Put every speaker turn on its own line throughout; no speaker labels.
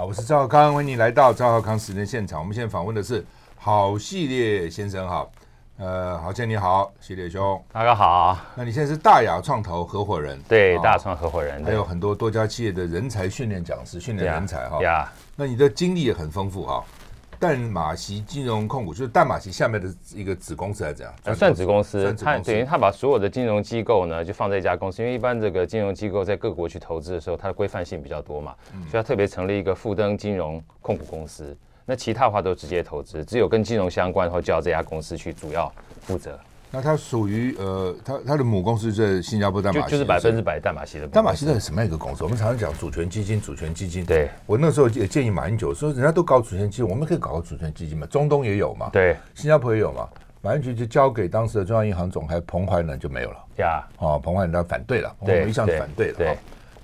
好，我是赵浩康，欢迎你来到赵浩康时间现场。我们现在访问的是好系列先生，哈，呃，郝先生你好，系列兄，
大家好。
那你现在是大雅创投合伙人，
对，大亚创合伙人，
还有很多多家企业的人才训练讲师，训练人才哈。
呀，
那你的经历也很丰富哈。淡马锡金融控股就是淡马锡下面的一个子公司，还是怎样？
算子公司，它等于它把所有的金融机构呢，就放在一家公司。因为一般这个金融机构在各国去投资的时候，它的规范性比较多嘛，所以它特别成立一个富登金融控股公司。那其他的话都直接投资，只有跟金融相关的话，就要这家公司去主要负责。
那它属于呃，它它的母公司在新加坡淡马锡，
就是百分之百淡马锡的。
淡马锡是什么样一个公司？我们常常讲主权基金，主权基金。
对，
我那时候也建议马英九说，人家都搞主权基金，我们可以搞个主权基金嘛？中东也有嘛？
对，
新加坡也有嘛？马英九就交给当时的中央银行总裁彭淮南就没有了。
呀，
哦，彭淮南他反对了，
我们，
一向反对的。
对，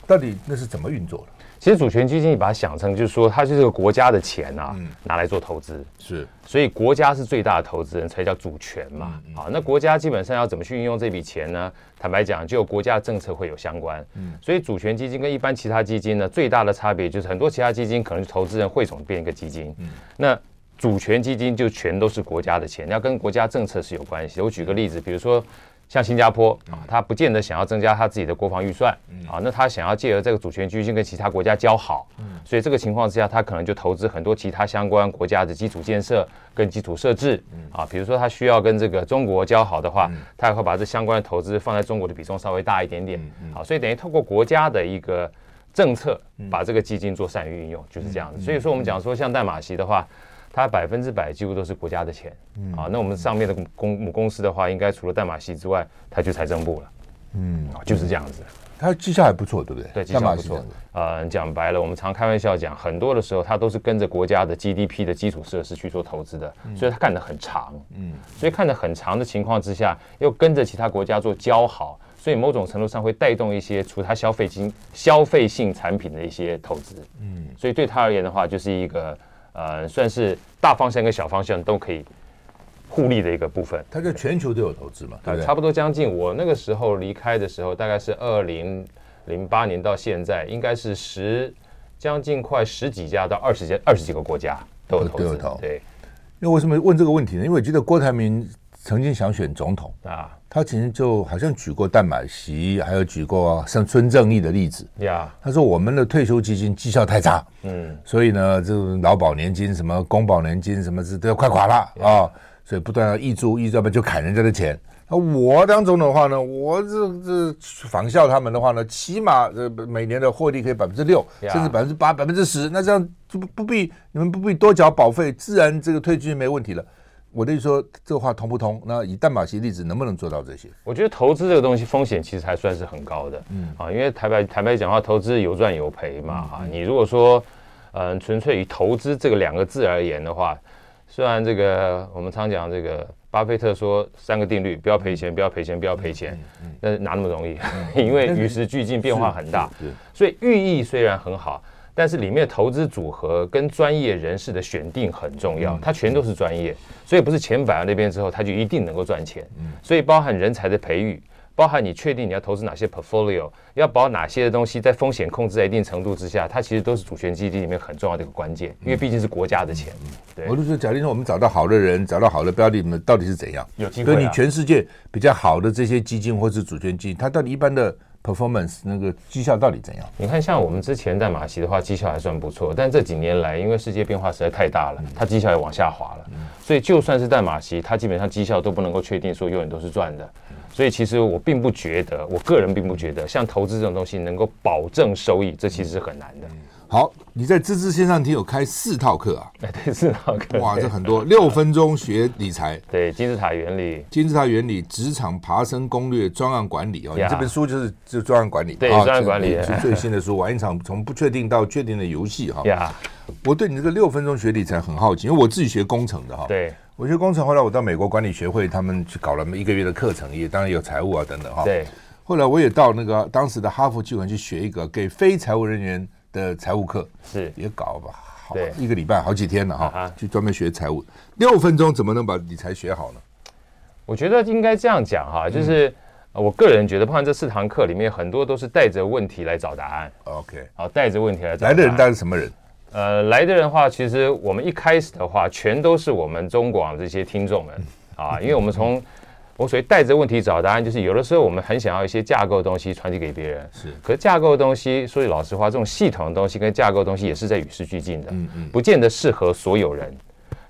到底那是怎么运作的？
其实主权基金，你把它想成就是说，它就是个国家的钱啊，嗯、拿来做投资。
是，
所以国家是最大的投资人，才叫主权嘛。好，那国家基本上要怎么去运用这笔钱呢？坦白讲，就国家政策会有相关。嗯，所以主权基金跟一般其他基金呢，最大的差别就是很多其他基金可能是投资人汇总变一个基金。嗯，那主权基金就全都是国家的钱，要跟国家政策是有关系的。我举个例子，比如说。像新加坡啊，他不见得想要增加他自己的国防预算啊，那他想要借由这个主权基金跟其他国家交好，所以这个情况之下，他可能就投资很多其他相关国家的基础建设跟基础设置啊，比如说他需要跟这个中国交好的话，他也会把这相关的投资放在中国的比重稍微大一点点啊，所以等于透过国家的一个政策，把这个基金做善于运用，就是这样子。所以说我们讲说像淡马锡的话。它百分之百几乎都是国家的钱，嗯，啊，那我们上面的公母公司的话，应该除了代码系之外，它就财政部了，嗯，就是这样子。
它绩效还不错，对不对？
对，绩效不错。呃，讲白了，我们常开玩笑讲，很多的时候它都是跟着国家的 GDP 的基础设施去做投资的，所以它看得很长，嗯，所以看得很长的情况之下，又跟着其他国家做交好，所以某种程度上会带动一些除它消费金消费性产品的一些投资，嗯，所以对它而言的话，就是一个。呃，算是大方向跟小方向都可以互利的一个部分。
它在全球都有投资嘛？对，
差不多将近。我那个时候离开的时候，大概是二零零八年到现在，应该是十将近快十几家到二十家二十几个国家都有投资。都有投。对。
那为为什么问这个问题呢？因为我记得郭台铭曾经想选总统啊。他其实就好像举过淡马锡，还有举过像孙正义的例子。
呀，
他说我们的退休基金绩效太差，嗯，所以呢，这种劳保年金、什么公保年金什么是都要快垮了啊，所以不断要挹注挹注，要不就砍人家的钱。那我当总统的话呢，我这这仿效他们的话呢，起码呃每年的获利可以百分之六，甚至百分之八、百分之十，那这样就不不必你们不必多缴保费，自然这个退休金没问题了。我的意思说，这个话通不通？那以淡马锡例子，能不能做到这些？
我觉得投资这个东西风险其实还算是很高的，嗯啊，因为坦白坦白讲话，投资有赚有赔嘛，啊，你如果说，嗯，纯粹以投资这个两个字而言的话，虽然这个我们常讲这个巴菲特说三个定律，不要赔钱，不要赔钱，不要赔钱，那哪那么容易？因为与时俱进，变化很大，所以寓意虽然很好。但是里面的投资组合跟专业人士的选定很重要，它全都是专业，所以不是钱摆在那边之后，它就一定能够赚钱。所以包含人才的培育，包含你确定你要投资哪些 portfolio，要保哪些的东西，在风险控制在一定程度之下，它其实都是主权基金里面很重要的一个关键，因为毕竟是国家的钱。对，
我就说，假定说我们找到好的人，找到好的标的，你们到底是怎样？
有机会。
所以你全世界比较好的这些基金或是主权基金，它到底一般的。Performance 那个绩效到底怎样？
你看，像我们之前在马西的话，绩效还算不错。但这几年来，因为世界变化实在太大了，它绩效也往下滑了。所以就算是在马西，它基本上绩效都不能够确定说永远都是赚的。所以其实我并不觉得，我个人并不觉得，像投资这种东西能够保证收益，这其实是很难的。
好，你在芝芝线上听有开四套课啊？
哎，对，四套课。
哇，这很多，六分钟学理财。
对，金字塔原理，
金字塔原理，职场爬升攻略，专案管理哦。你这本书就是就专案管理，
对，专案管理
是最新的书。玩一场从不确定到确定的游戏哈。呀，我对你这个六分钟学理财很好奇，因为我自己学工程的哈。
对，
我学工程，后来我到美国管理学会，他们去搞了一个月的课程，也当然有财务啊等等哈。
对，
后来我也到那个当时的哈佛集团去学一个给非财务人员。的财务课
是
也搞吧，好
对，
一个礼拜好几天了哈，去专门学财务。六分钟怎么能把理财学好呢？
我觉得应该这样讲哈，就是我个人觉得，包括这四堂课里面，很多都是带着问题来找答案。
OK，
好，带着问题来找。
来的人大概是什么人？
呃，来的人的话，其实我们一开始的话，全都是我们中广这些听众们 啊，因为我们从。我所以带着问题找答案，就是有的时候我们很想要一些架构的东西传递给别人，
是。
可是架构的东西，说句老实话，这种系统的东西跟架构的东西也是在与时俱进的，嗯嗯，不见得适合所有人。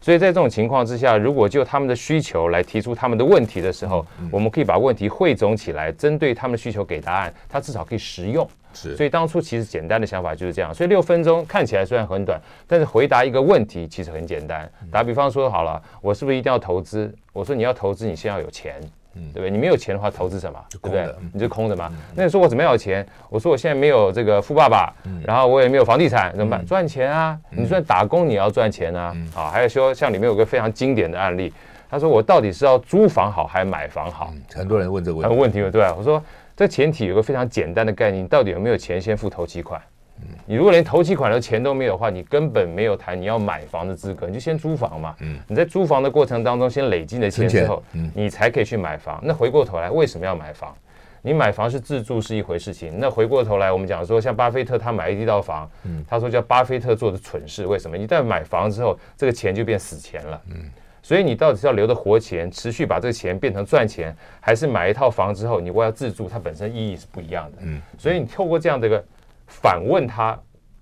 所以在这种情况之下，如果就他们的需求来提出他们的问题的时候，我们可以把问题汇总起来，针对他们的需求给答案，它至少可以实用。
是，
所以当初其实简单的想法就是这样。所以六分钟看起来虽然很短，但是回答一个问题其实很简单。打比方说好了，我是不是一定要投资？我说你要投资，你先要有钱。嗯，对不对？你没有钱的话，投资什么？对不对？你就空着嘛。那你说我怎么样有钱？我说我现在没有这个富爸爸，然后我也没有房地产，怎么办？赚钱啊！你算打工你要赚钱啊！啊，还有说像里面有个非常经典的案例，他说我到底是要租房好还是买房好？
很多人问这个问
题。问题，对吧？我说这前提有个非常简单的概念，到底有没有钱先付头期款？你如果连头期款的钱都没有的话，你根本没有谈你要买房的资格，你就先租房嘛。嗯，你在租房的过程当中，先累积的钱之后，嗯，你才可以去买房。那回过头来，为什么要买房？你买房是自住是一回事情。那回过头来，我们讲说，像巴菲特他买一套房，嗯，他说叫巴菲特做的蠢事。为什么？一旦买房之后，这个钱就变死钱了。嗯，所以你到底是要留着活钱，持续把这个钱变成赚钱，还是买一套房之后，你我要自住，它本身意义是不一样的。嗯，所以你透过这样的一个。反问他，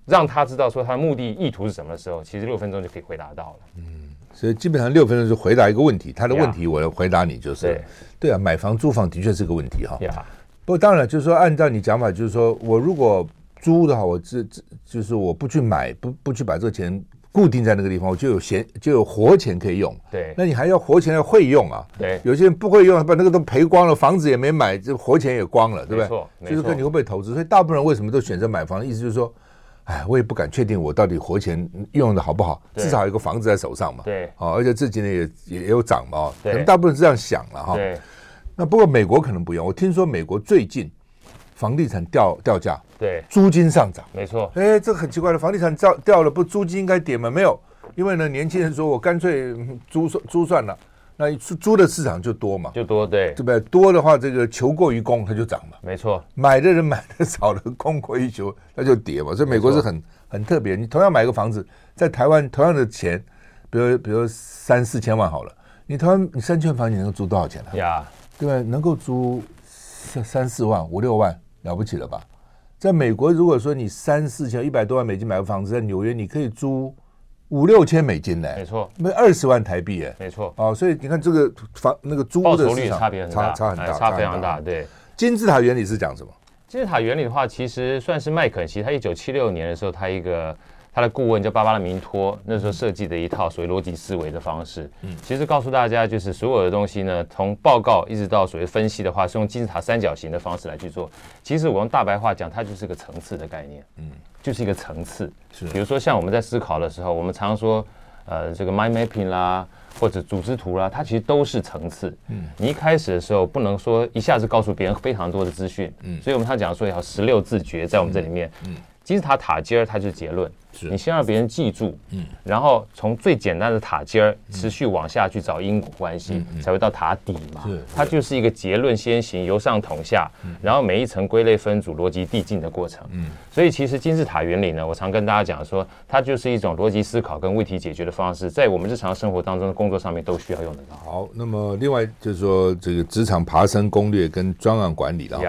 让他知道说他的目的意图是什么的时候，其实六分钟就可以回答到了。
嗯，所以基本上六分钟就回答一个问题，他的问题我要回答你就是，对，对啊，买房租房的确是个问题哈。
呀，
不过当然就是说，按照你讲法，就是说我如果租的话，我这这就是我不去买，不不去把这个钱。固定在那个地方，我就有闲，就有活钱可以用。
对，
那你还要活钱要会用啊。
对，
有些人不会用，把那个都赔光了，房子也没买，这活钱也光了，对不对？
没错，
就是看你会不会投资。所以大部分人为什么都选择买房？意思就是说，哎，我也不敢确定我到底活钱用的好不好，至少有一个房子在手上嘛。
对，
哦，而且这几年也也有涨嘛。可能大部分是这样想了哈。
对，
那不过美国可能不用。我听说美国最近。房地产掉掉价，
对，
租金上涨，
没错。
哎，这很奇怪的，房地产掉掉了，不租金应该跌吗？没有，因为呢，年轻人说我干脆租租算了，那租租的市场就多嘛，
就多，对，
对不对？多的话，这个求过于供，它就涨嘛，
没错。
买的人买的少了，供过于求，那就跌嘛。所以美国是很很特别。你同样买个房子，在台湾同样的钱，比如比如三四千万好了，你台湾你三千万房你能租多少钱呢？
呀，
对吧？能够租三三四万五六万。了不起了吧？在美国，如果说你三四千一百多万美金买个房子，在纽约你可以租五六千美金呢，
没错，
没二十万台币哎，
没错
哦，所以你看这个房那个租的市场
差别很大，
差很大，
差非常大。对，
金字塔原理是讲什么？
金字塔原理的话，其实算是麦肯锡，他一九七六年的时候，他一个。他的顾问叫巴巴拉明托，那时候设计的一套所谓逻辑思维的方式，嗯，其实告诉大家就是所有的东西呢，从报告一直到所谓分析的话，是用金字塔三角形的方式来去做。其实我用大白话讲，它就是个层次的概念，嗯，就是一个层次。是，比如说像我们在思考的时候，我们常说，呃，这个 mind mapping 啦，或者组织图啦，它其实都是层次。嗯，你一开始的时候不能说一下子告诉别人非常多的资讯，嗯，所以我们常讲说要十六字诀在我们这里面，嗯，金字塔塔尖儿它就是结论。你先让别人记住，嗯，然后从最简单的塔尖儿持续往下去找因果关系，才会到塔底嘛。是，它就是一个结论先行，由上统下，然后每一层归类分组、逻辑递进的过程。嗯，所以其实金字塔原理呢，我常跟大家讲说，它就是一种逻辑思考跟问题解决的方式，在我们日常生活当中的工作上面都需要用得到。
好，那么另外就是说，这个职场爬升攻略跟专案管理了。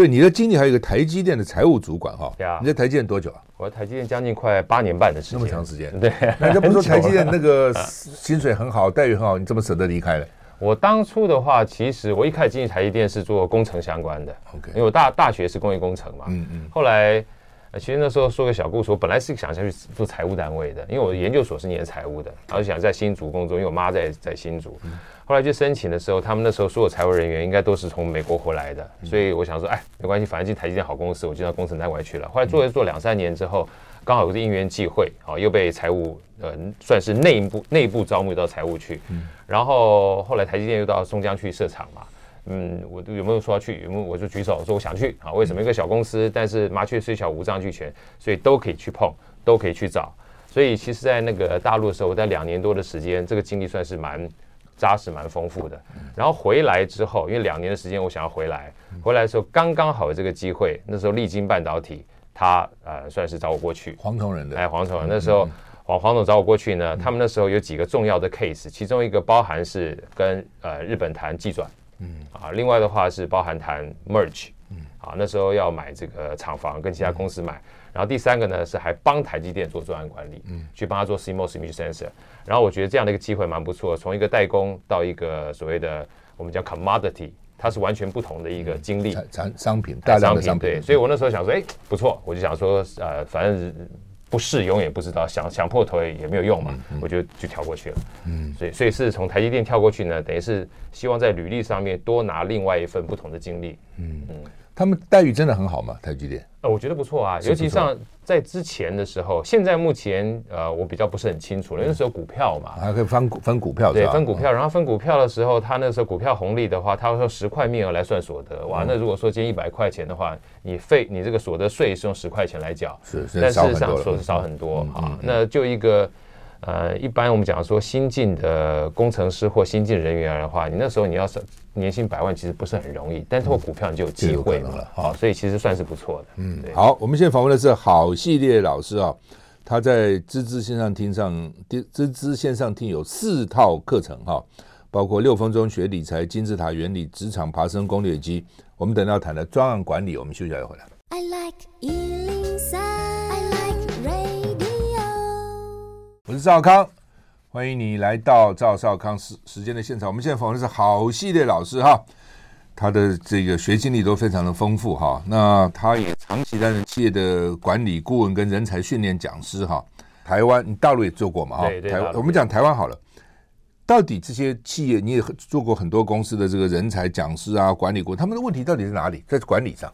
对，你的经历还有一个台积电的财务主管哈。你在台积电多久啊？
我在台积电将近快八年半的时间，
那么长时间。
对，
人家不说台积电那个 薪水很好，待遇很好，你怎么舍得离开了？
我当初的话，其实我一开始进入台积电是做工程相关的。因为我大大学是工业工程嘛。嗯嗯。后来，其实那时候说个小故事，我本来是想下去做财务单位的，因为我的研究所是念财务的，然后想在新竹工作，因为我妈在在新竹。后来去申请的时候，他们那时候所有财务人员应该都是从美国回来的，所以我想说，哎，没关系，反正进台积电好公司，我就到工程单位去了。后来做一做两三年之后，刚好有个因缘际会，啊，又被财务呃算是内部内部招募到财务去，然后后来台积电又到松江去设厂嘛。嗯，我有没有说要去？有没有？我就举手说我想去啊。为什么一个小公司，但是麻雀虽小五脏俱全，所以都可以去碰，都可以去找。所以其实，在那个大陆的时候，我在两年多的时间，这个经历算是蛮扎实、蛮丰富的。然后回来之后，因为两年的时间，我想要回来，回来的时候刚刚好有这个机会。那时候力晶半导体，他呃算是找我过去。
黄铜人的，
哎，黄铜人那时候黄黄总找我过去呢，他们那时候有几个重要的 case，其中一个包含是跟呃日本谈技转。嗯。啊，另外的话是包含谈 merge，嗯。啊，那时候要买这个厂房跟其他公司买，嗯、然后第三个呢是还帮台积电做专案管理，嗯，去帮他做 CMOS image sensor，然后我觉得这样的一个机会蛮不错，从一个代工到一个所谓的我们叫 commodity，它是完全不同的一个经历，
产商品大量的商品，
对，所以我那时候想说，哎，不错，我就想说，呃，反正。不试永远不知道，想想破头也也没有用嘛，嗯嗯、我就就跳过去了。嗯，所以所以是从台积电跳过去呢，等于是希望在履历上面多拿另外一份不同的经历。嗯嗯。
他们待遇真的很好吗？台积电？
呃，我觉得不错啊，尤其像在之前的时候，现在目前呃，我比较不是很清楚了，因为那时候股票嘛，
还可以分股分股票，
对，分股票，然后分股票的时候，他那时候股票红利的话，他会说十块面额来算所得，哇，那如果说今天一百块钱的话，你费你这个所得税是用十块钱来缴，
是，
但事实上所得少很多啊，那就一个。呃，一般我们讲说新进的工程师或新进人员的话，你那时候你要是年薪百万，其实不是很容易，但是通过股票你就有机会了，好，所以其实算是不错的。嗯，
好，我们现在访问的是好系列老师啊，他在芝芝线上听上，芝芝线上听有四套课程哈，包括六分钟学理财、金字塔原理、职场爬升攻略机，我们等到谈的专案管理，我们休息一下回来。I like 103, I like radio 我是赵康，欢迎你来到赵少康时时间的现场。我们现在访问的是好系列老师哈，他的这个学经历都非常的丰富哈。那他也长期担任企业的管理顾问跟人才训练讲师哈。台湾，你大陆也做过嘛哈？台湾，我们讲台湾好了。到底这些企业你也做过很多公司的这个人才讲师啊，管理顾问，他们的问题到底在哪里？在管理上？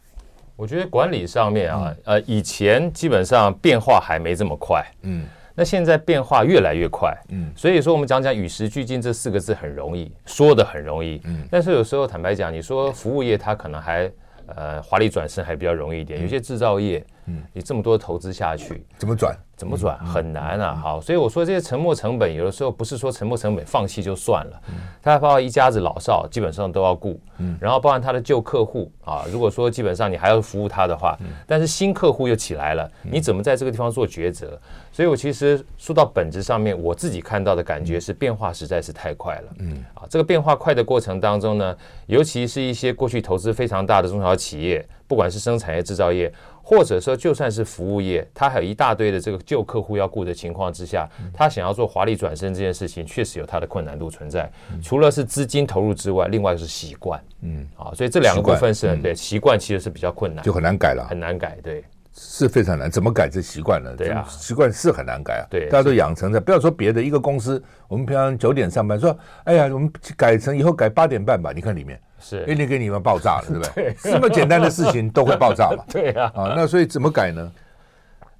我觉得管理上面啊，呃，以前基本上变化还没这么快，嗯。那现在变化越来越快，嗯，所以说我们讲讲与时俱进这四个字很容易，说的很容易，嗯，但是有时候坦白讲，你说服务业它可能还呃华丽转身还比较容易一点，有些制造业，嗯，你这么多投资下去，
怎么转？
怎么转很难啊！好，所以我说这些沉没成本，有的时候不是说沉没成本放弃就算了，他还包括一家子老少，基本上都要顾，然后包含他的旧客户啊，如果说基本上你还要服务他的话，但是新客户又起来了，你怎么在这个地方做抉择？所以我其实说到本质上面，我自己看到的感觉是变化实在是太快了，嗯，啊，这个变化快的过程当中呢，尤其是一些过去投资非常大的中小企业，不管是生产业、制造业。或者说，就算是服务业，他还有一大堆的这个旧客户要顾的情况之下，他想要做华丽转身这件事情，确实有它的困难度存在。除了是资金投入之外，另外是习惯，嗯，啊，所以这两个部分是很对习惯其实是比较困难，
就很难改了，
很难改，对，
是非常难。怎么改这习惯呢？
对啊，
习惯是很难改啊。
对，
大家都养成的。不要说别的，一个公司，我们平常九点上班，说，哎呀，我们改成以后改八点半吧。你看里面。
是，
一定给你们爆炸了，对不对？这么简单的事情都会爆炸嘛？
对啊，
啊，那所以怎么改呢？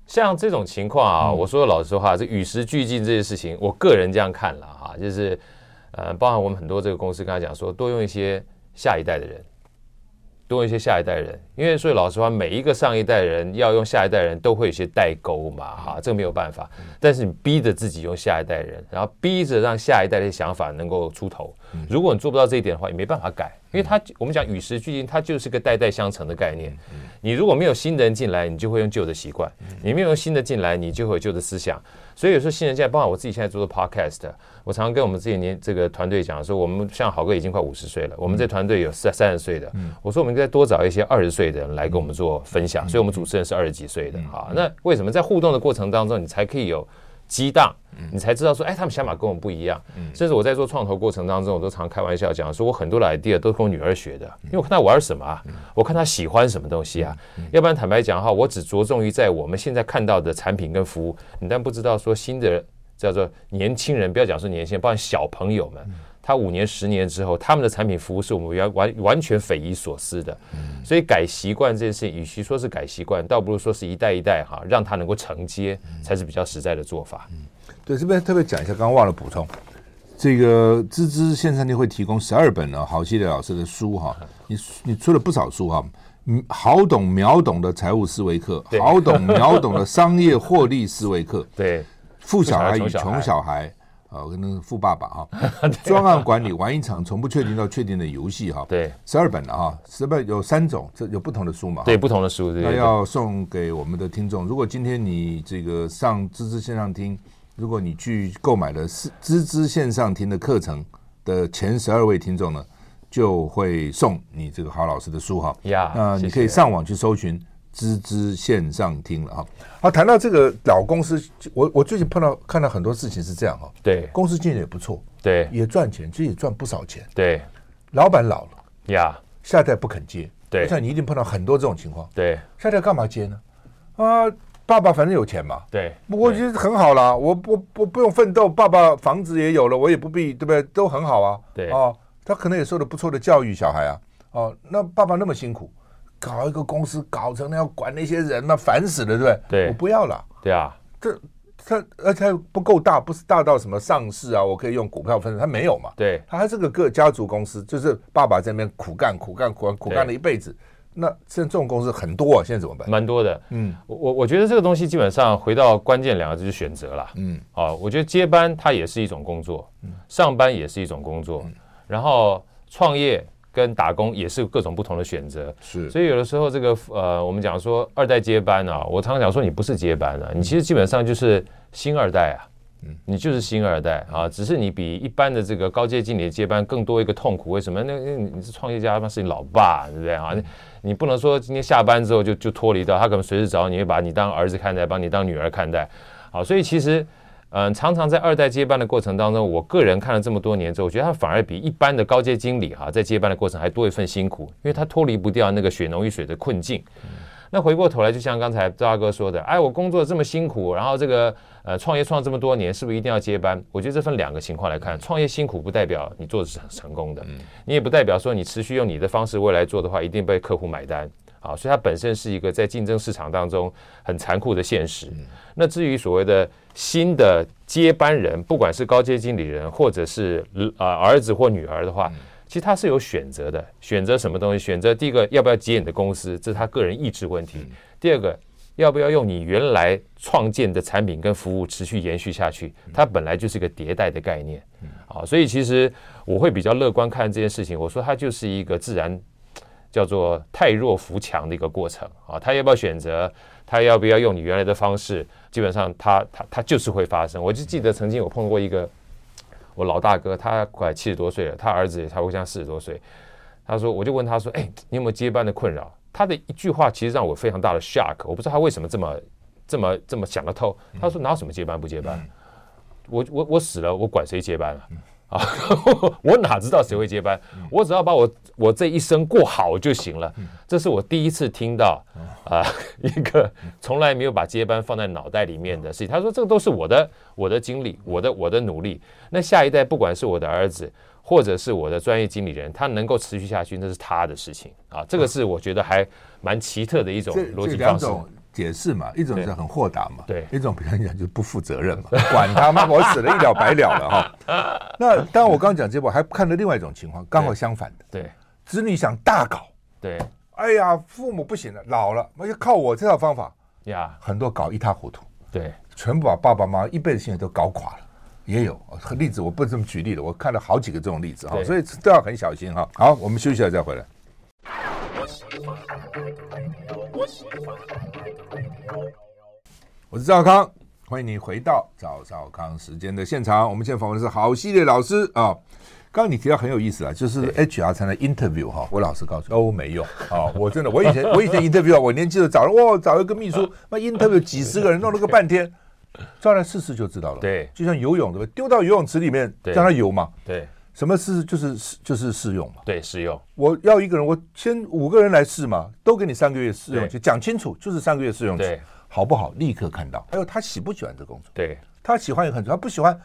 像这种情况啊，我说老实话，这与时俱进这些事情，我个人这样看了哈，就是呃，包含我们很多这个公司刚才讲说，多用一些下一代的人。多一些下一代人，因为所以老实话，每一个上一代人要用下一代人都会有些代沟嘛，哈，这个没有办法。但是你逼着自己用下一代人，然后逼着让下一代的想法能够出头。如果你做不到这一点的话，也没办法改，因为它我们讲与时俱进，它就是个代代相承的概念。你如果没有新的人进来，你就会用旧的习惯；你没有新的进来，你就会有旧的思想。所以有时候新人进来，包括我自己现在做的 podcast。我常常跟我们自己年这个团队讲说，我们像好哥已经快五十岁了，我们这团队有三三十岁的。我说我们应该多找一些二十岁的人来跟我们做分享，所以我们主持人是二十几岁的。好，那为什么在互动的过程当中，你才可以有激荡，你才知道说，哎，他们想法跟我们不一样。甚至我在做创投过程当中，我都常开玩笑讲，说我很多的 idea 都是跟我女儿学的，因为我看她玩什么啊，我看她喜欢什么东西啊。要不然坦白讲的话，我只着重于在我们现在看到的产品跟服务，你但不知道说新的叫做年轻人，不要讲说年轻人，包括小朋友们。他五年、十年之后，他们的产品服务是我们完完完全匪夷所思的。所以改习惯这件事情，与其说是改习惯，倒不如说是一代一代哈，让他能够承接，才是比较实在的做法。
嗯，对，这边特别讲一下，刚刚忘了补充，这个芝芝线上店会提供十二本呢，郝系列老师的书哈，你你出了不少书哈，好懂秒懂的财务思维课，好懂秒懂的商业获利思维课，
对，
富小孩与穷小孩。啊，跟那个富爸爸哈，专案管理玩一场从不确定到确定的游戏哈。
对，
十二本了哈，十二本有三种，这有不同的书嘛？
对，不同的书。那
要送给我们的听众。如果今天你这个上芝芝线上听，如果你去购买了是芝芝线上听的课程的前十二位听众呢，就会送你这个郝老师的书哈。
呀，
那你可以上网去搜寻。芝芝线上听了哈，好，谈到这个老公司，我我最近碰到看到很多事情是这样哈，
对，
公司经营也不错，
对，
也赚钱，其实也赚不少钱，
对，
老板老了
呀，
下一代不肯接，
对，
我想你一定碰到很多这种情况，
对，
下一代干嘛接呢？啊，爸爸反正有钱嘛，
对，
我觉得很好啦，我不不不用奋斗，爸爸房子也有了，我也不必，对不对？都很好啊，
对，
哦，他可能也受了不错的教育，小孩啊，哦，那爸爸那么辛苦。搞一个公司，搞成那要管那些人，那烦死了，对不对？
对，
我不要了。
对啊，
这他而且不够大，不是大到什么上市啊，我可以用股票分成，他没有嘛。
对，
他还是个个家族公司，就是爸爸在那边苦干苦干苦干苦干了一辈子。那现在这种公司很多啊，现在怎么办？
蛮多的。嗯，我我觉得这个东西基本上回到关键两个字就是选择了。嗯，啊，我觉得接班它也是一种工作，上班也是一种工作，然后创业。跟打工也是各种不同的选择，
是，
所以有的时候这个呃，我们讲说二代接班啊，我常常讲说你不是接班啊，你其实基本上就是新二代啊，嗯，你就是新二代啊，只是你比一般的这个高阶经理的接班更多一个痛苦，为什么？那你是创业家，那是你老爸，对不对啊？你你不能说今天下班之后就就脱离掉，他可能随时找你，会把你当儿子看待，把你当女儿看待，好，所以其实。嗯，常常在二代接班的过程当中，我个人看了这么多年之后，我觉得他反而比一般的高阶经理哈，在接班的过程还多一份辛苦，因为他脱离不掉那个血浓于水的困境。那回过头来，就像刚才赵大哥说的，哎，我工作这么辛苦，然后这个呃创业创这么多年，是不是一定要接班？我觉得这分两个情况来看，创业辛苦不代表你做的是很成功的，你也不代表说你持续用你的方式未来做的话，一定被客户买单。啊，所以它本身是一个在竞争市场当中很残酷的现实。那至于所谓的新的接班人，不管是高阶经理人，或者是啊儿子或女儿的话，其实他是有选择的。选择什么东西？选择第一个要不要接你的公司，这是他个人意志问题。第二个，要不要用你原来创建的产品跟服务持续延续下去？它本来就是一个迭代的概念。啊，所以其实我会比较乐观看这件事情。我说它就是一个自然。叫做太弱扶强的一个过程啊，他要不要选择？他要不要用你原来的方式？基本上他，他他他就是会发生。我就记得曾经我碰过一个我老大哥，他快七十多岁了，他儿子也差不多像四十多岁。他说，我就问他说：“哎，你有没有接班的困扰？”他的一句话其实让我非常大的 shock，我不知道他为什么这么这么这么想得透。他说：“哪有什么接班不接班？我我我死了，我管谁接班啊？”啊，我哪知道谁会接班？我只要把我我这一生过好就行了。这是我第一次听到啊，一个从来没有把接班放在脑袋里面的事情。他说：“这个都是我的我的经历，我的我的努力。那下一代不管是我的儿子，或者是我的专业经理人，他能够持续下去，那是他的事情啊。这个是我觉得还蛮奇特的一种逻辑方式。”
解释嘛，一种是很豁达嘛，
对，
一种比方讲就是不负责任嘛，管他妈，我死了一了百了了哈。那当然，我刚刚讲这部还看到另外一种情况，刚好相反的，
对，
子女想大搞，
对，
哎呀，父母不行了，老了，那就靠我这套方法
呀，
很多搞一塌糊涂，
对，
全部把爸爸妈妈一辈子心血都搞垮了，也有例子，我不这么举例的，我看了好几个这种例子哈，所以都要很小心哈。好，我们休息了再回来。我是赵康，欢迎你回到赵少康时间的现场。我们现在访问的是好系列老师啊。刚刚你提到很有意思啊，就是 HR 才能 interview 哈。我老实告诉你，都没用啊。我真的，我以前 我以前 interview，我年轻的找人哇，找一个秘书，那 interview 几十个人弄了个半天，照来试试就知道了。
对，
就像游泳对不对？丢到游泳池里面
对
让他游嘛。
对，
什么是就是就是试用嘛。
对，试用。
我要一个人，我先五个人来试嘛，都给你三个月试用期，
对
讲清楚，就是三个月试用期，好不好？立刻看到。还有他喜不喜欢这工作？
对
他喜欢也很重要，他不喜欢，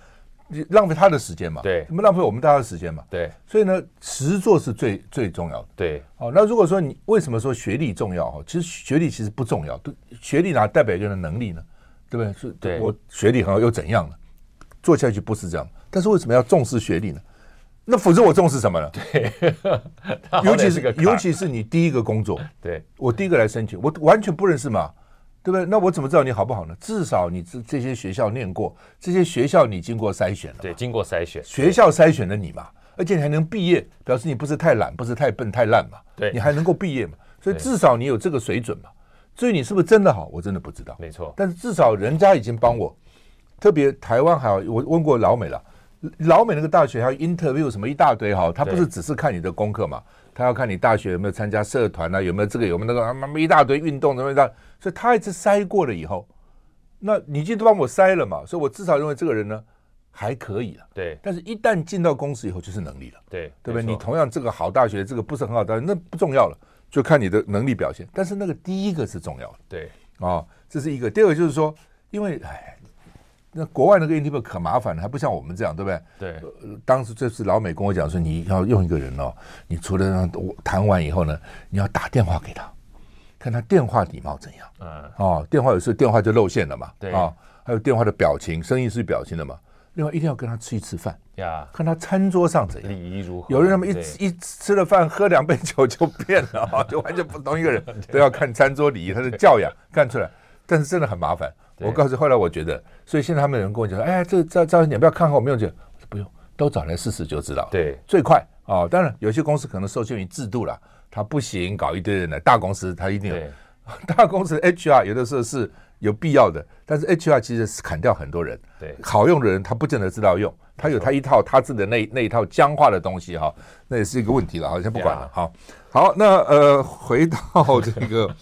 你浪费他的时间嘛。
对
怎么浪费我们大家的时间嘛？
对
所以呢，实做是最最重要的。
对
好，那如果说你为什么说学历重要？哈，其实学历其实不重要，都学历哪代表一个人的能力呢？对不对？是
对
我学历很好又怎样呢？做下去不是这样，但是为什么要重视学历呢？那否则我重视什么呢？对 尤其是尤其是你第一个工作，
对
我第一个来申请，我完全不认识嘛，对不对？那我怎么知道你好不好呢？至少你这这些学校念过，这些学校你经过筛选了，
对，经过筛选，
学校筛选了你嘛，而且你还能毕业，表示你不是太懒，不是太笨太烂嘛，
对
你还能够毕业嘛，所以至少你有这个水准嘛。至于你是不是真的好，我真的不知道。
没错。
但是至少人家已经帮我，特别台湾还有我问过老美了，老美那个大学还有 interview 什么一大堆哈，他不是只是看你的功课嘛，他要看你大学有没有参加社团啊，有没有这个有没有那个，啊一大堆运动什么的，所以他一直筛过了以后，那你已经都帮我筛了嘛，所以我至少认为这个人呢还可以了。
对，
但是一旦进到公司以后就是能力了，
对，
对不
对？
你同样这个好大学，这个不是很好大学，那不重要了，就看你的能力表现。但是那个第一个是重要的。
对。
啊、哦，这是一个。第二个就是说，因为哎，那国外那个 interview 可麻烦了，还不像我们这样，对不对？
对。
呃、当时这次老美跟我讲说，你要用一个人哦，你除了让我谈完以后呢，你要打电话给他，看他电话礼貌怎样。
嗯。
哦，电话有时候电话就露馅了嘛。
对。
啊、哦，还有电话的表情，声音是表情的嘛。另外，一定要跟他吃一次饭
呀，
看他餐桌上怎样，
礼仪如何。
有人那么一一吃了饭，喝两杯酒就变了啊，就完全不同一个人，都要看餐桌礼仪，他的教养看出来。但是真的很麻烦。我告诉，后来我觉得，所以现在他们有人跟我讲说：“哎，这赵赵你不要看好，我没有觉得不用，都找来试试就知道。”
对，
最快啊、哦！当然，有些公司可能受限于制度了，他不行，搞一堆人来。大公司他一定有。大公司 HR 有的时候是有必要的，但是 HR 其实是砍掉很多人。
对，
好用的人他不见得知道用，他有他一套他自己的那那一套僵化的东西哈，那也是一个问题了。好，像不管了。好，好，那呃，回到这个。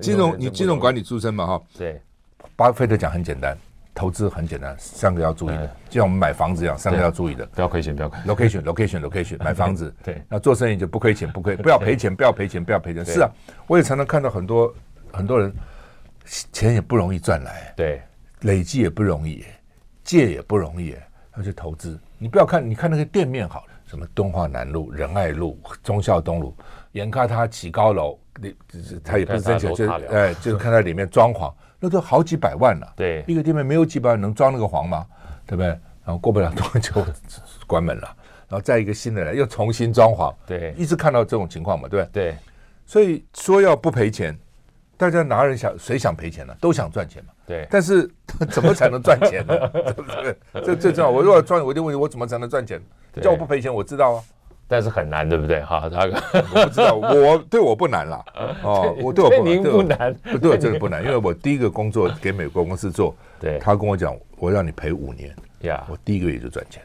金融，你金融管理出身嘛？哈，
对。
巴菲特讲很简单，投资很简单，三个要注意的，就像我们买房子一样，三个要注意的，
不要亏钱，不要亏。
Location，location，location，买房子。
对。
那做生意就不亏钱，不亏，不要赔钱，不要赔钱，不要赔钱。是啊，我也常常看到很多很多人，钱也不容易赚来，
对，
累积也不容易，借也不容易，要去投资。你不要看，你看那个店面好了，什么敦化南路、仁爱路、忠孝东路，眼看他起高楼。你他也不是真钱，就哎，就是看他里面装潢，那都好几百万了。
对，
一个店面没有几百万能装那个潢吗？对不对？然后过不了多久就关门了，然后再一个新的来又重新装潢。
对，
一直看到这种情况嘛，对不对？
对，
所以说要不赔钱，大家哪人想谁想赔钱呢？都想赚钱嘛。
对，
但是 怎么才能赚钱呢？对不对？这最重要。我如果要赚，我就问你，我怎么才能赚钱？叫我不赔钱，我知道啊。
但是很难，对不对？哈，大哥，
我不知道，我对我不难啦。哦，我对我不
您不难，
对我真的不难，因为我第一个工作给美国公司做，
对，
他跟我讲，我让你赔五年，
呀，
我第一个月就赚钱，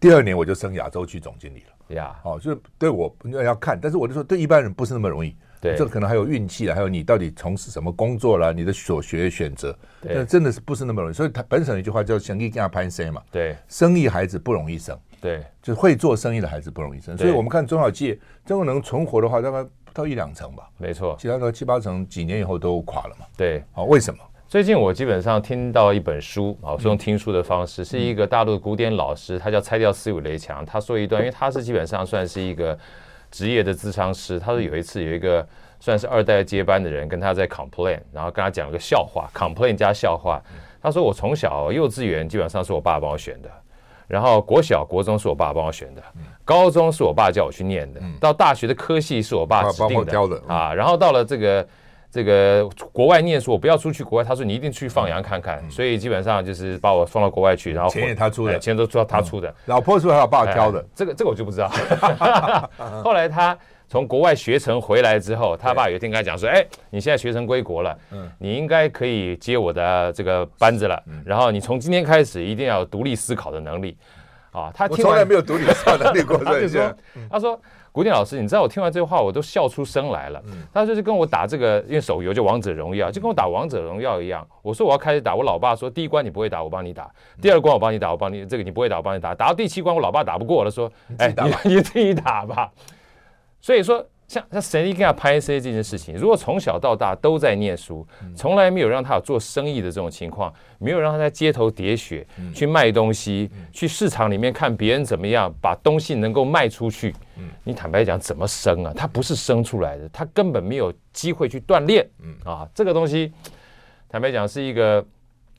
第二年我就升亚洲区总经理了，
呀，
哦，就是对我要看，但是我就说，对一般人不是那么容易，
对，
这可能还有运气了，还有你到底从事什么工作了，你的所学选择，
对，
真的是不是那么容易，所以他本省一句话叫“生意跟他攀升”嘛，
对，
生意孩子不容易生。
对，
就是会做生意的孩子不容易生，所以我们看中小企业，真的能存活的话，大概不到一两成吧。
没错，
其他的七八成，几年以后都垮了嘛。
对，
好，为什么？
最近我基本上听到一本书啊，是用听书的方式，是一个大陆的古典老师，他叫拆掉思维雷强，他说一段，因为他是基本上算是一个职业的智商师，他说有一次有一个算是二代接班的人跟他在 complain，然后跟他讲了个笑话，complain 加笑话，他说我从小幼稚园基本上是我爸帮我选的。然后国小、国中是我爸帮我选的，高中是我爸叫我去念的，到大学的科系是我爸指定的。啊。然后到了这个这个国外念书，我不要出去国外，他说你一定去放羊看看，所以基本上就是把我送到国外去，然后
钱也他出的，
钱都出他出的，
老婆是他爸挑的，
这个这个我就不知道。后来他。从国外学成回来之后，他爸有一天跟他讲说：“哎，你现在学成归国了，嗯，你应该可以接我的这个班子了。然后你从今天开始一定要有独立思考的能力。”啊，他
从来没有独立思考能力过。
他就说：“他说古典老师，你知道我听完这句话我都笑出声来了。他就是跟我打这个，因为手游就王者荣耀，就跟我打王者荣耀一样。我说我要开始打，我老爸说第一关你不会打，我帮你打；第二关我帮你打，我帮你这个你不会打，我帮你打。打到第七关，我老爸打不过了，说：“哎，你你自己打吧。” 所以说。像像谁给他拍 C 这件事情，如果从小到大都在念书，从来没有让他有做生意的这种情况，没有让他在街头喋血去卖东西，去市场里面看别人怎么样把东西能够卖出去，你坦白讲怎么生啊？他不是生出来的，他根本没有机会去锻炼。啊，这个东西坦白讲是一个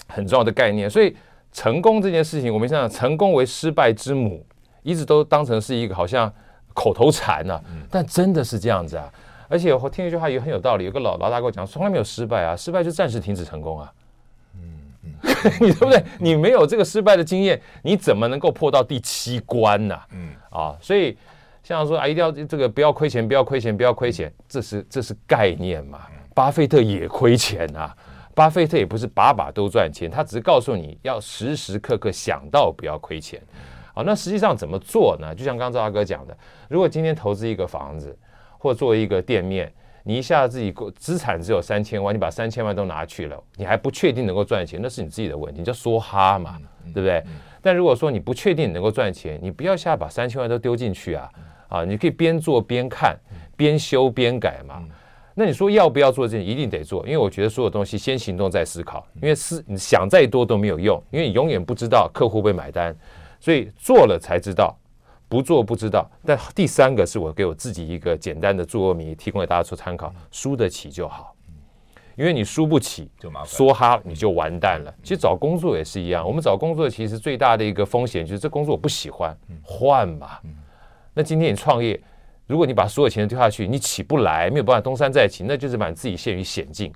很重要的概念。所以成功这件事情，我们想想，成功为失败之母，一直都当成是一个好像。口头禅呢、啊，但真的是这样子啊！而且我听一句话也很有道理，有个老老大跟我讲，从来没有失败啊，失败就暂时停止成功啊。嗯嗯，你对不对？你没有这个失败的经验，你怎么能够破到第七关呢、啊？嗯啊，所以像说啊，一定要这个不要亏钱，不要亏钱，不要亏钱，这是这是概念嘛。巴菲特也亏钱啊，巴菲特也不是把把都赚钱，他只是告诉你要时时刻刻想到不要亏钱。好，那实际上怎么做呢？就像刚刚赵大哥讲的，如果今天投资一个房子，或做一个店面，你一下子自己资产只有三千万，你把三千万都拿去了，你还不确定能够赚钱，那是你自己的问题，你叫梭哈嘛，对不对？但如果说你不确定你能够赚钱，你不要一下把三千万都丢进去啊！啊，你可以边做边看，边修边改嘛。那你说要不要做这件，一定得做，因为我觉得所有东西先行动再思考，因为思你想再多都没有用，因为你永远不知道客户会买单。所以做了才知道，不做不知道。但第三个是我给我自己一个简单的座右铭，提供给大家做参考：输得起就好，因为你输不起就麻烦，梭哈你就完蛋了。其实找工作也是一样，我们找工作其实最大的一个风险就是这工作我不喜欢，换吧。那今天你创业，如果你把所有钱都丢下去，你起不来，没有办法东山再起，那就是把你自己陷于险境。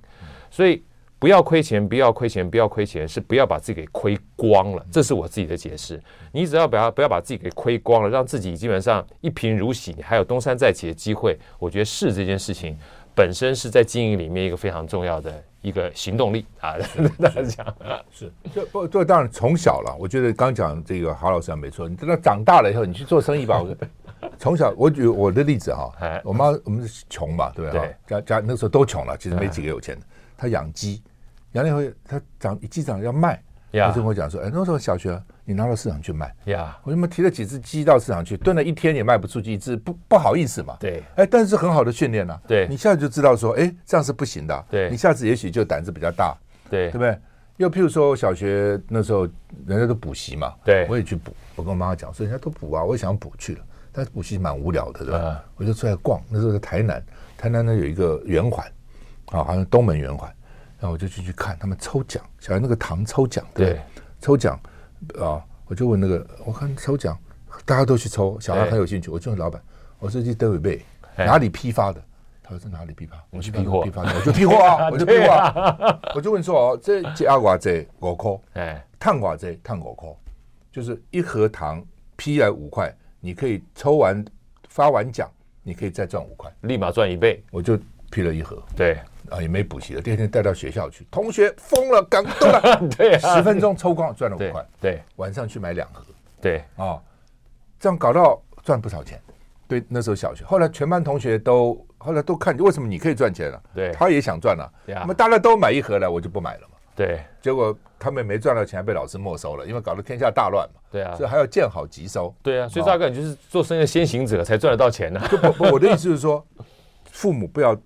所以。不要亏钱，不要亏钱，不要亏钱，是不要把自己给亏光了。这是我自己的解释。你只要不要不要把自己给亏光了，让自己基本上一贫如洗，你还有东山再起的机会。我觉得是这件事情本身是在经营里面一个非常重要的一个行动力啊。大家讲
是，这不这当然从小了。我觉得刚讲这个郝老师讲没错。你等到长大了以后，你去做生意吧。我 从小我举我的例子哈，我妈我们是穷嘛，对不对？家家那时候都穷了，其实没几个有钱的。他养鸡。养了以后，他长一鸡长要卖，他就跟我讲说：“哎，那时候小学，你拿到市场去卖。”呀，我他妈提了几只鸡到市场去，炖了一天也卖不出去一只，不不好意思嘛。对，哎，但是很好的训练呐。对，你下次就知道说，哎，这样是不行的。对，你下次也许就胆子比较大。对，对不对？又譬如说，小学那时候人家都补习嘛，对，我也去补。我跟我妈妈讲说，人家都补啊，我也想补去了，但是补习蛮无聊的，对吧？我就出来逛。那时候在台南，台南呢有一个圆环，啊，好像东门圆环。然后我就进去看他们抽奖，小孩那个糖抽奖，对，对抽奖啊！我就问那个，我看抽奖，大家都去抽，小孩很有兴趣。我就问老板，我说这德伟贝哪里批发的？他说在哪里批发？我去批货，批发我就批货啊，我就批货啊！我就问说哦，这加瓦这五块，哎，碳瓦这碳五块，就是一盒糖批来五块，你可以抽完发完奖，你可以再赚五块，
立马赚一倍。
我就批了一盒，
对。
啊，也没补习了。第二天带到学校去，同学疯了，感动了。对、啊，十分钟抽光赚了五块。对，晚上去买两盒。对，啊、哦，这样搞到赚不少钱。对，那时候小学，后来全班同学都后来都看，为什么你可以赚钱了？对，他也想赚了。对啊，那么大家都买一盒了，我就不买了嘛。对，结果他们没赚到钱，被老师没收了，因为搞得天下大乱嘛。对啊，所以还要见好即收。对啊，所以大概你就是做生意的先行者，才赚得到钱呢、啊。不不，我的意思是说，父母不要。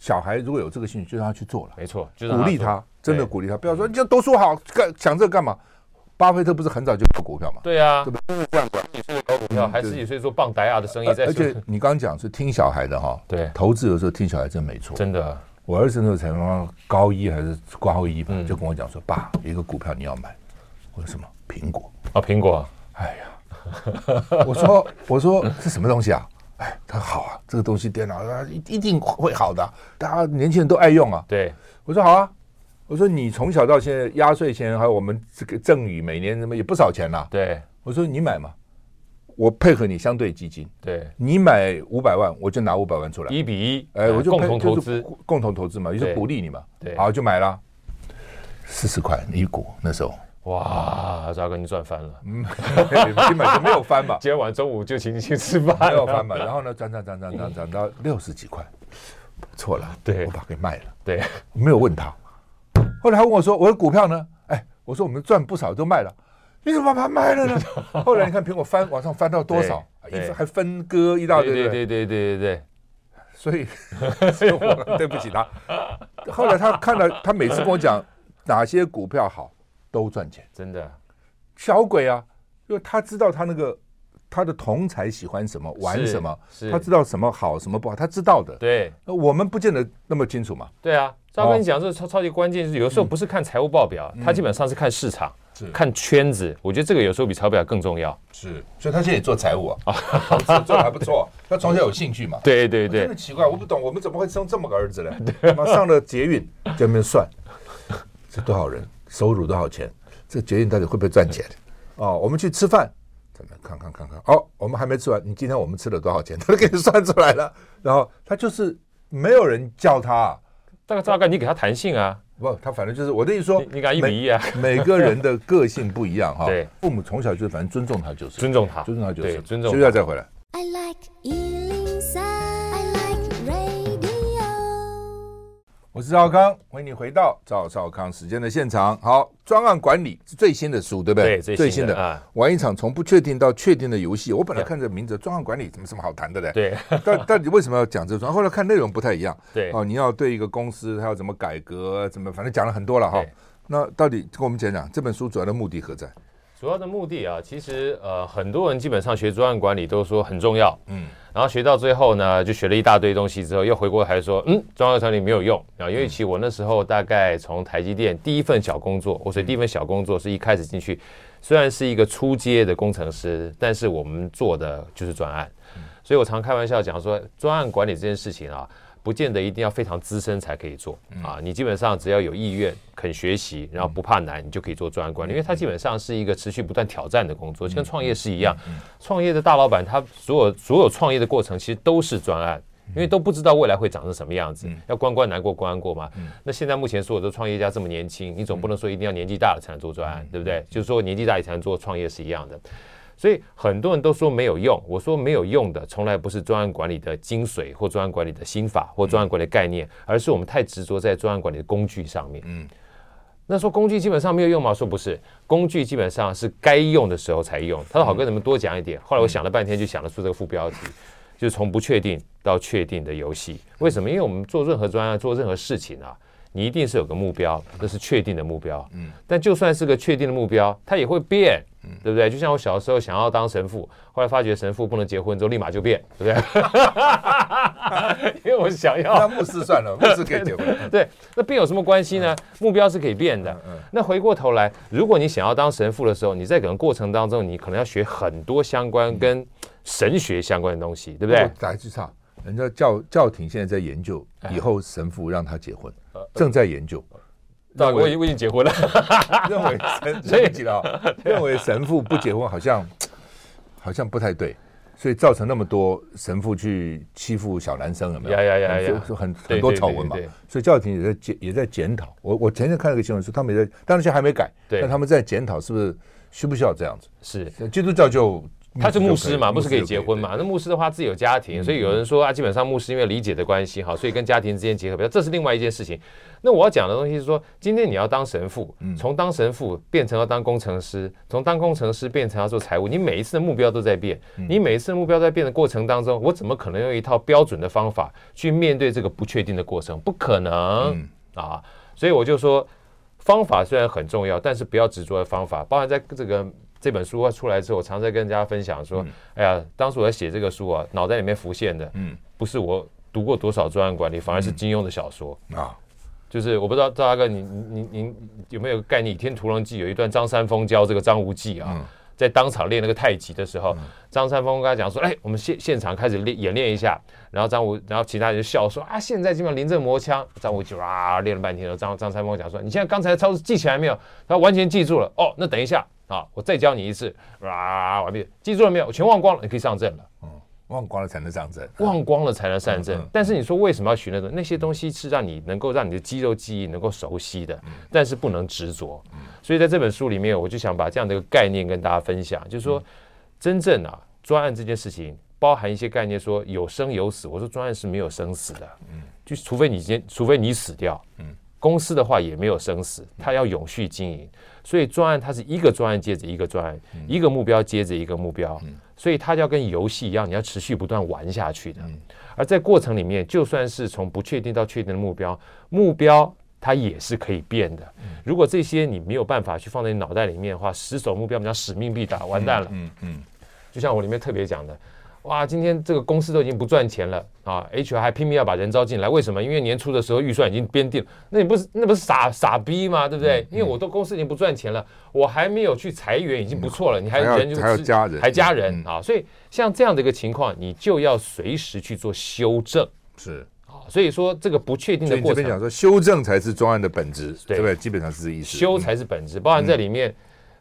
小孩如果有这个兴趣，就让他去做了。没错，就鼓励他，真的鼓励他，不要说你就读书好，干想这个干嘛？巴菲特不是很早就搞股票嘛？对啊，对不对？这样管十几岁搞股票，还十几岁做棒呆亚的生意。而且你刚刚讲是听小孩的哈，对，投资有时候听小孩真没错。真的，我儿子那时候才刚高一还是高一吧，就跟我讲说：“爸，一个股票你要买。”我说：“什么？苹果？啊，苹果？哎呀，我说我说这什么东西啊？”哎，他好啊，这个东西电脑啊，一一定会好的，大家年轻人都爱用啊。对，我说好啊，我说你从小到现在压岁钱还有我们这个赠与，每年什么也不少钱呐。对，我说你买嘛，我配合你相对基金。对，你买五百万，我就拿五百万出来，一比一，哎，我就共同投资，共同投资嘛，也是鼓励你嘛。对，好就买了，四十块一股那时候。
哇，扎哥你赚翻了，
嗯，基本上没有翻吧？
今天晚上中午就请你去吃饭，
没有翻吧？然后呢，涨涨涨涨涨涨到六十几块，错了，
对，
我把它给卖了，
对，
没有问他。后来他问我说：“我的股票呢？”哎，我说我们赚不少都卖了，你怎么把它卖了呢？后来你看苹果翻往上翻到多少？一分还分割一大堆，
对对对对对对。
所以，所以我对不起他。后来他看到，他每次跟我讲哪些股票好，都赚钱，
真的。
小鬼啊，因为他知道他那个他的同才喜欢什么，玩什么，他知道什么好，什么不好，他知道的。
对，
我们不见得那么清楚嘛。
对啊，照跟你讲，这超超级关键，是有的时候不是看财务报表，他基本上是看市场。看圈子，我觉得这个有时候比钞票更重要。
是，所以他现在也做财务啊，做的还不错。他从小有兴趣嘛。
对对对。
真的奇怪，我不懂，我们怎么会生这么个儿子呢？对，上了捷运在那边算，这多少人收入多少钱？这决定到底会不会赚钱？哦，我们去吃饭，咱们看看看看。哦，我们还没吃完，你今天我们吃了多少钱？他 都给你算出来了。然后他就是没有人叫他，
大概大概你给他弹性啊。
不，他反正就是我的意思说，
你敢一比一啊？
每个人的个性不一样哈。
对，
父母从小就反正尊重他就是
尊重他，
尊重他就是
尊重。
需要再回来。我是赵康，欢迎你回到赵少康时间的现场。好，专案管理是最新的书，对不对？
对，最新的
啊，玩一场从不确定到确定的游戏。我本来看这名字“专案管理”怎么什么好谈的嘞？
对，
到到底为什么要讲这个？后来看内容不太一样。
对，
哦，你要对一个公司，它要怎么改革，怎么反正讲了很多了哈。那到底跟我们讲讲这本书主要的目的何在？
主要的目的啊，其实呃，很多人基本上学专案管理都说很重要，嗯，然后学到最后呢，就学了一大堆东西之后，又回过头来说，嗯，专案管理没有用。啊，因为其实我那时候大概从台积电第一份小工作，我所以第一份小工作是一开始进去，虽然是一个初阶的工程师，但是我们做的就是专案，所以我常开玩笑讲说，专案管理这件事情啊。不见得一定要非常资深才可以做啊！你基本上只要有意愿、肯学习，然后不怕难，你就可以做专案管理。因为它基本上是一个持续不断挑战的工作，就跟创业是一样。创业的大老板，他所有所有创业的过程其实都是专案，因为都不知道未来会长成什么样子，要关关难过关过嘛。那现在目前所有的创业家这么年轻，你总不能说一定要年纪大了才能做专案，对不对？就是说年纪大也才能做创业是一样的。所以很多人都说没有用，我说没有用的，从来不是专案管理的精髓或专案管理的心法或专案管理的概念，而是我们太执着在专案管理的工具上面。嗯，那说工具基本上没有用吗？说不是，工具基本上是该用的时候才用。他说好，跟你们多讲一点。后来我想了半天，就想得出这个副标题，就是从不确定到确定的游戏。为什么？因为我们做任何专案、做任何事情啊，你一定是有个目标，那是确定的目标。嗯，但就算是个确定的目标，它也会变。嗯，对不对？就像我小时候想要当神父，后来发觉神父不能结婚，之后立马就变，对不对？因为我想要。那
牧师算了，牧师可以结婚。
对，那变有什么关系呢？目标是可以变的。嗯那回过头来，如果你想要当神父的时候，你在可能过程当中，你可能要学很多相关跟神学相关的东西，对不对？
打一句岔，人家教教廷现在在研究以后神父让他结婚，正在研究。
我已我已经结婚了，
认为神 对不起了，认为神父不结婚好像好像不太对，所以造成那么多神父去欺负小男生，有没有？
呀呀呀呀，
很很多丑闻嘛。所以教廷也在检也在检讨。我我前天看了个新闻说，他们也在，当然现在还没改，但他们在检讨是不是需不需要这样子？
是
基督教就。
他是牧师嘛，牧师可以结婚嘛？那牧师的话自己有家庭，所以有人说啊，基本上牧师因为理解的关系哈，所以跟家庭之间结合比较，这是另外一件事情。那我要讲的东西是说，今天你要当神父，从当神父变成要当工程师，从当工程师变成要做财务，你每一次的目标都在变，你每一次的目标在变的过程当中，我怎么可能用一套标准的方法去面对这个不确定的过程？不可能啊！所以我就说，方法虽然很重要，但是不要执着的方法，包含在这个。这本书出来之后，我常在跟大家分享说：“哎呀，当时我在写这个书啊，脑袋里面浮现的，嗯，不是我读过多少专案管理，反而是金庸的小说啊。就是我不知道赵大哥，你你你有没有个概念？《倚天屠龙记》有一段张三丰教这个张无忌啊，在当场练那个太极的时候，张三丰跟他讲说：‘哎，我们现现场开始练演练一下。’然后张无，然后其他人就笑说：‘啊，现在基本上临阵磨枪。’张无忌啊，练了半天了。张张三丰讲说：‘你现在刚才的操作记起来没有？’他完全记住了。哦，那等一下。”啊！我再教你一次，啊！完毕，记住了没有？我全忘光了，你可以上阵了。嗯，
忘光了才能上阵，
忘光了才能上阵。
嗯嗯、
但是你说为什么要学那种？那些东西是让你能够让你的肌肉记忆能够熟悉的，嗯、但是不能执着。嗯、所以在这本书里面，我就想把这样的一个概念跟大家分享，就是说，真正啊，专案这件事情包含一些概念，说有生有死。我说专案是没有生死的，嗯，就除非你先除非你死掉，嗯。公司的话也没有生死，它要永续经营，所以专案它是一个专案接着一个专案，一个目标接着一个目标，所以它要跟游戏一样，你要持续不断玩下去的。而在过程里面，就算是从不确定到确定的目标，目标它也是可以变的。如果这些你没有办法去放在你脑袋里面的话，死守目标，我们叫使命必达，完蛋了。嗯嗯，就像我里面特别讲的。哇，今天这个公司都已经不赚钱了啊！HR 还拼命要把人招进来，为什么？因为年初的时候预算已经编定，那你不是那不是傻傻逼吗？对不对？因为我都公司已经不赚钱了，我还没有去裁员，已经不错了。你还人就
还要加人，
还加人啊！所以像这样的一个情况，你就要随时去做修正。
是
啊，所以说这个不确定的过程，
讲说修正才是专案的本质，对不对？基本上是这意思。
修才是本质，包含在里面，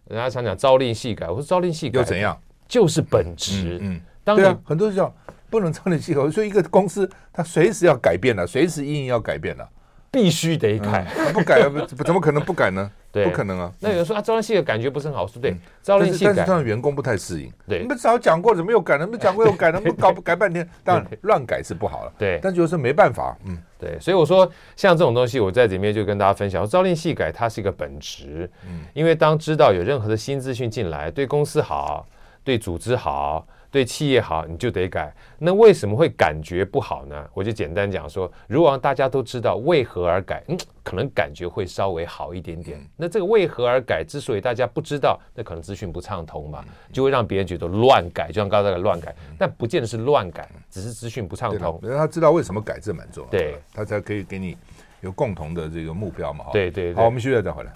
人家常讲朝令夕改，我说朝令夕改
又怎样？
就是本质。嗯。
对啊，很多人讲不能朝令夕改，所以一个公司它随时要改变了，随时因应要改变了，
必须得改，
嗯、不改不怎么可能不改呢？
对，
不可能啊。
那有人说啊，朝令夕改感觉不是很好，是对，朝令夕改，
但是让员工不太适应。
对，
你们早讲过，怎么又改？了？你们讲过又改？了，不搞改半天？当然乱改是不好了。
对，
但就是没办法。嗯，
对，所以我说像这种东西，我在里面就跟大家分享，朝令夕改它是一个本质。嗯，因为当知道有任何的新资讯进来，对公司好，对组织好。对企业好，你就得改。那为什么会感觉不好呢？我就简单讲说，如果让大家都知道为何而改，嗯，可能感觉会稍微好一点点。那这个为何而改，之所以大家不知道，那可能资讯不畅通嘛，就会让别人觉得乱改，就像刚才的乱改，但不见得是乱改，只是资讯不畅通。
让他知道为什么改，这蛮重要。
对，
他才可以给你有共同的这个目标嘛。
对对对。
好，我们休息再回来。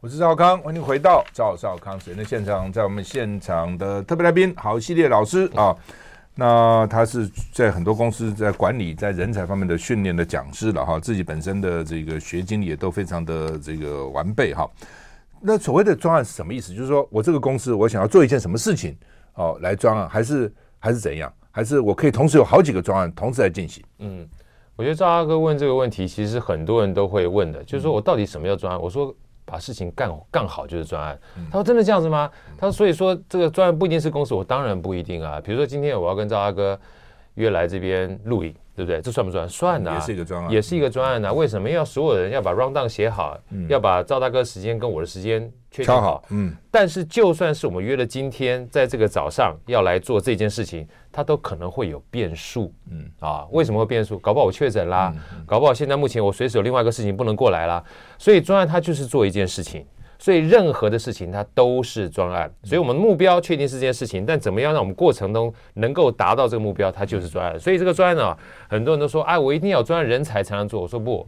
我是赵康，欢迎回到赵少康时间的现场，在我们现场的特别来宾，好系列老师啊，那他是在很多公司在管理、在人才方面的训练的讲师了哈，自己本身的这个学经历也都非常的这个完备哈。那所谓的专案是什么意思？就是说我这个公司我想要做一件什么事情哦，来专案还是还是怎样？还是我可以同时有好几个专案同时来进行？嗯，
我觉得赵大哥问这个问题，其实很多人都会问的，就是说我到底什么叫专案？我说。把事情干干好就是专案。他说：“真的这样子吗？”他说：“所以说这个专案不一定是公司，我当然不一定啊。比如说今天我要跟赵阿哥约来这边录影，对不对？这算不算？算啊，
也是一个专案，
也是一个专案啊。为什么？因为要所有人要把 rundown 写好，要把赵大哥时间跟我的时间确定好。嗯。但是就算是我们约了今天在这个早上要来做这件事情。”它都可能会有变数，嗯啊，为什么会变数？搞不好我确诊啦，搞不好现在目前我随时有另外一个事情不能过来啦。所以专案它就是做一件事情，所以任何的事情它都是专案。所以我们目标确定是这件事情，但怎么样让我们过程中能够达到这个目标，它就是专案。所以这个专案呢，很多人都说，哎，我一定要专案人才才能做。我说不，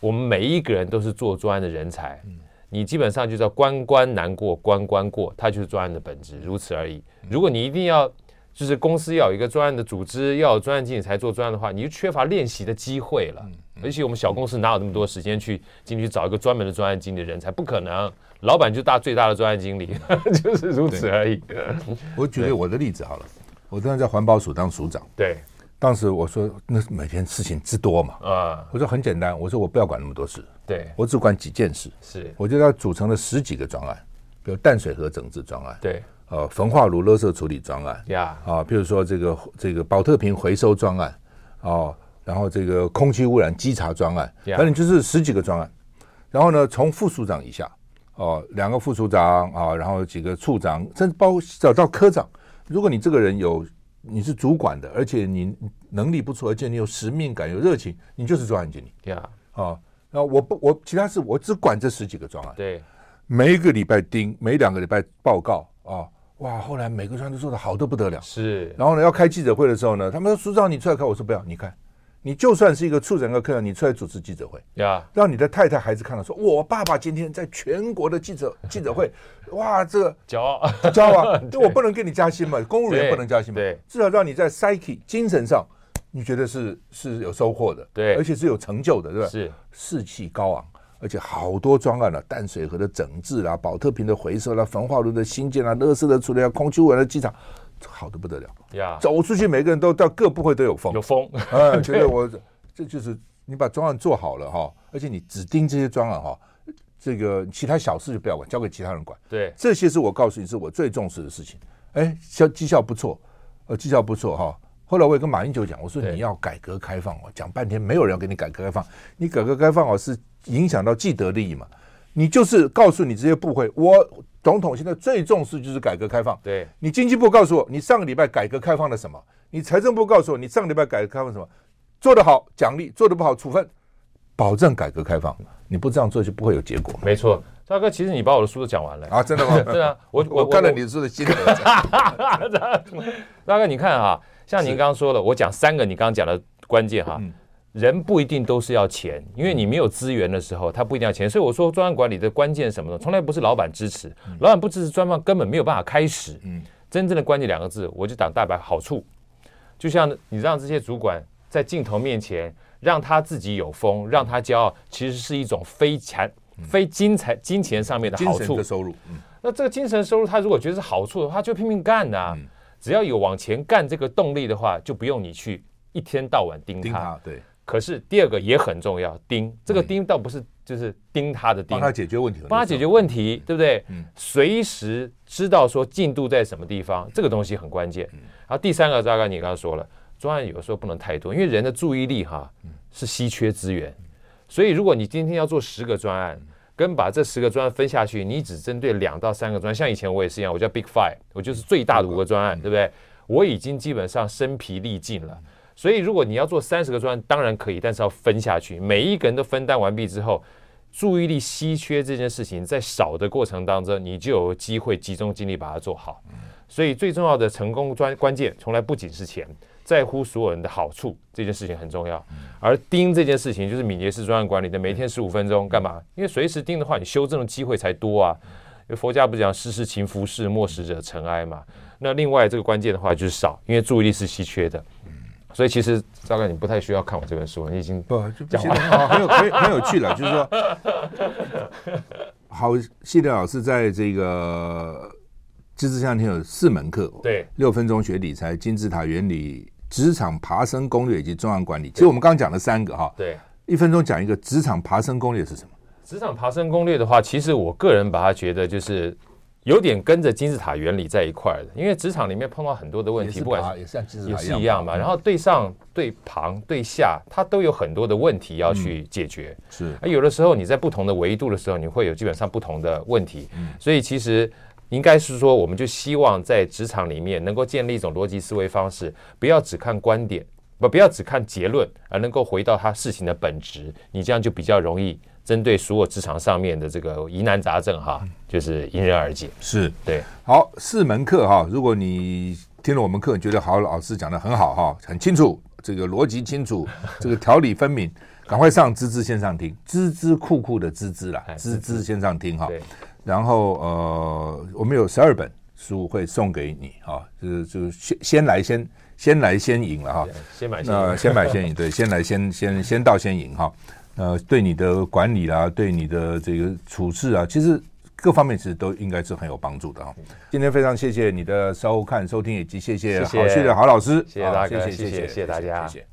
我们每一个人都是做专案的人才，你基本上就叫关关难过关关过，它就是专案的本质，如此而已。如果你一定要就是公司要有一个专案的组织，要有专案经理才做专案的话，你就缺乏练习的机会了。而且我们小公司哪有那么多时间去进去找一个专门的专案经理人才？不可能，老板就大最大的专案经理，就是如此而已。
我举个我的例子好了，我当时在环保署当署长，
对，
当时我说那每天事情之多嘛，啊，我说很简单，我说我不要管那么多事，
对，
我只管几件事，
是，
我就要组成了十几个专案，比如淡水河整治专案，
对。
呃，焚化炉垃圾处理专案，
呀，
啊，譬如说这个这个保特瓶回收专案，哦，然后这个空气污染稽查专案，反正就是十几个专案。然后呢，从副署长以下，哦，两个副署长啊，然后几个处长，甚至包括找到科长。如果你这个人有你是主管的，而且你能力不错，而且你有使命感、有热情，你就是专案经理。
呀，
啊，然后我不我其他事我只管这十几个专案。
对，
每一个礼拜盯，每两个礼拜报告啊。哇！后来每个专案都做的好的不得了，
是。
然后呢，要开记者会的时候呢，他们说：“署长，你出来开。”我说：“不要，你看，你就算是一个处长和科长，你出来主持记者会，
呀，
让你的太太孩子看到，说我爸爸今天在全国的记者 记者会，哇，这个
骄傲
骄傲啊！就我不能给你加薪嘛，公务员不能加薪嘛，
对，
至少让你在 psyche 精神上，你觉得是是有收获的，
对，
而且是有成就的，对吧？
是，
士气高昂。”而且好多专案了、啊，淡水河的整治啦、啊，保特瓶的回收啦、啊，焚化炉的新建啦、啊，垃圾的处理啊，空气污染的机场，好的不得了
呀！
走出去，每个人都到各部会都有风，
有风，
哎，觉得 我这就是你把专案做好了哈，而且你只盯这些专案哈，这个其他小事就不要管，交给其他人管。
对，
这些是我告诉你是我最重视的事情。哎，效绩效不错，呃，绩效不错哈。后来我也跟马英九讲，我说你要改革开放哦，讲半天没有人要给你改革开放，你改革开放哦是影响到既得利益嘛，你就是告诉你这些部会，我总统现在最重视就是改革开放。
对，
你经济部告诉我，你上个礼拜改革开放了什么？你财政部告诉我，你上个礼拜改革开放什么？做得好奖励，做得不好处分，保证改革开放。你不这样做就不会有结果。
没错，大哥，其实你把我的书都讲完了
啊？真的吗？
对啊，我
我，看了你的书的心得。
大哥，你看哈。像您刚刚说的，我讲三个，你刚刚讲的关键哈，人不一定都是要钱，因为你没有资源的时候，他不一定要钱。所以我说专案管理的关键是什么呢？从来不是老板支持，老板不支持专案根本没有办法开始。真正的关键两个字，我就讲大白好处。就像你让这些主管在镜头面前让他自己有风，让他骄傲，其实是一种非钱、非金财、金钱上面的好处的。
收入。
那这个精神收入，他如果觉得是好处的话，他就拼命干呐。只要有往前干这个动力的话，就不用你去一天到晚盯他。
盯他，对。
可是第二个也很重要，盯这个盯倒不是就是盯他的盯，
帮他解决问题，
帮他解决问题，对不对？嗯。随时知道说进度在什么地方，这个东西很关键。然后第三个，大概你刚刚说了，专案有时候不能太多，因为人的注意力哈是稀缺资源，所以如果你今天要做十个专案。跟把这十个专案分下去，你只针对两到三个专案，像以前我也是一样，我叫 Big Five，我就是最大的五个专案，对不对？我已经基本上身疲力尽了，所以如果你要做三十个专案，当然可以，但是要分下去，每一个人都分担完毕之后，注意力稀缺这件事情在少的过程当中，你就有机会集中精力把它做好。所以最重要的成功专关键，从来不仅是钱。在乎所有人的好处，这件事情很重要。而盯这件事情，就是敏捷式专案管理的，每天十五分钟干嘛？因为随时盯的话，你修正的机会才多啊。因为佛家不是讲世事情拂拭，莫使者尘埃嘛。那另外这个关键的话就是少，因为注意力是稀缺的。所以其实大概你不太需要看我这本书，你已经
不就讲完很有很很有趣了。就是说，好，系列老师在这个知识向前有四门课，
对，
六分钟学理财，金字塔原理。职场爬升攻略以及中央管理，其实我们刚刚讲了三个哈。
对，
一分钟讲一个职场爬升攻略是什么？
职场爬升攻略的话，其实我个人把它觉得就是有点跟着金字塔原理在一块的，因为职场里面碰到很多的问题，不管
也是像金字塔
也是一样嘛。然后对上、对旁、对下，它都有很多的问题要去解决。
是，
而有的时候你在不同的维度的时候，你会有基本上不同的问题。所以其实。应该是说，我们就希望在职场里面能够建立一种逻辑思维方式，不要只看观点，不不要只看结论，而能够回到它事情的本质。你这样就比较容易针对所有职场上面的这个疑难杂症哈，就是迎刃而解。
是
对。
好，四门课哈，如果你听了我们课，觉得好，老师讲的很好哈，很清楚，这个逻辑清楚，这个条理分明，赶快上孜孜线上听，孜孜酷酷的孜孜啦，孜孜线上听哈。然后呃，我们有十二本书会送给你啊，就是就是先先来先先来先赢了哈，
先买
那先买先赢，对，先来先先先到先赢哈。呃，对你的管理啦，对你的这个处事啊，其实各方面其实都应该是很有帮助的啊。今天非常谢谢你的收看收听，以及谢谢好趣的好老师，
谢谢大家，谢谢谢谢大家。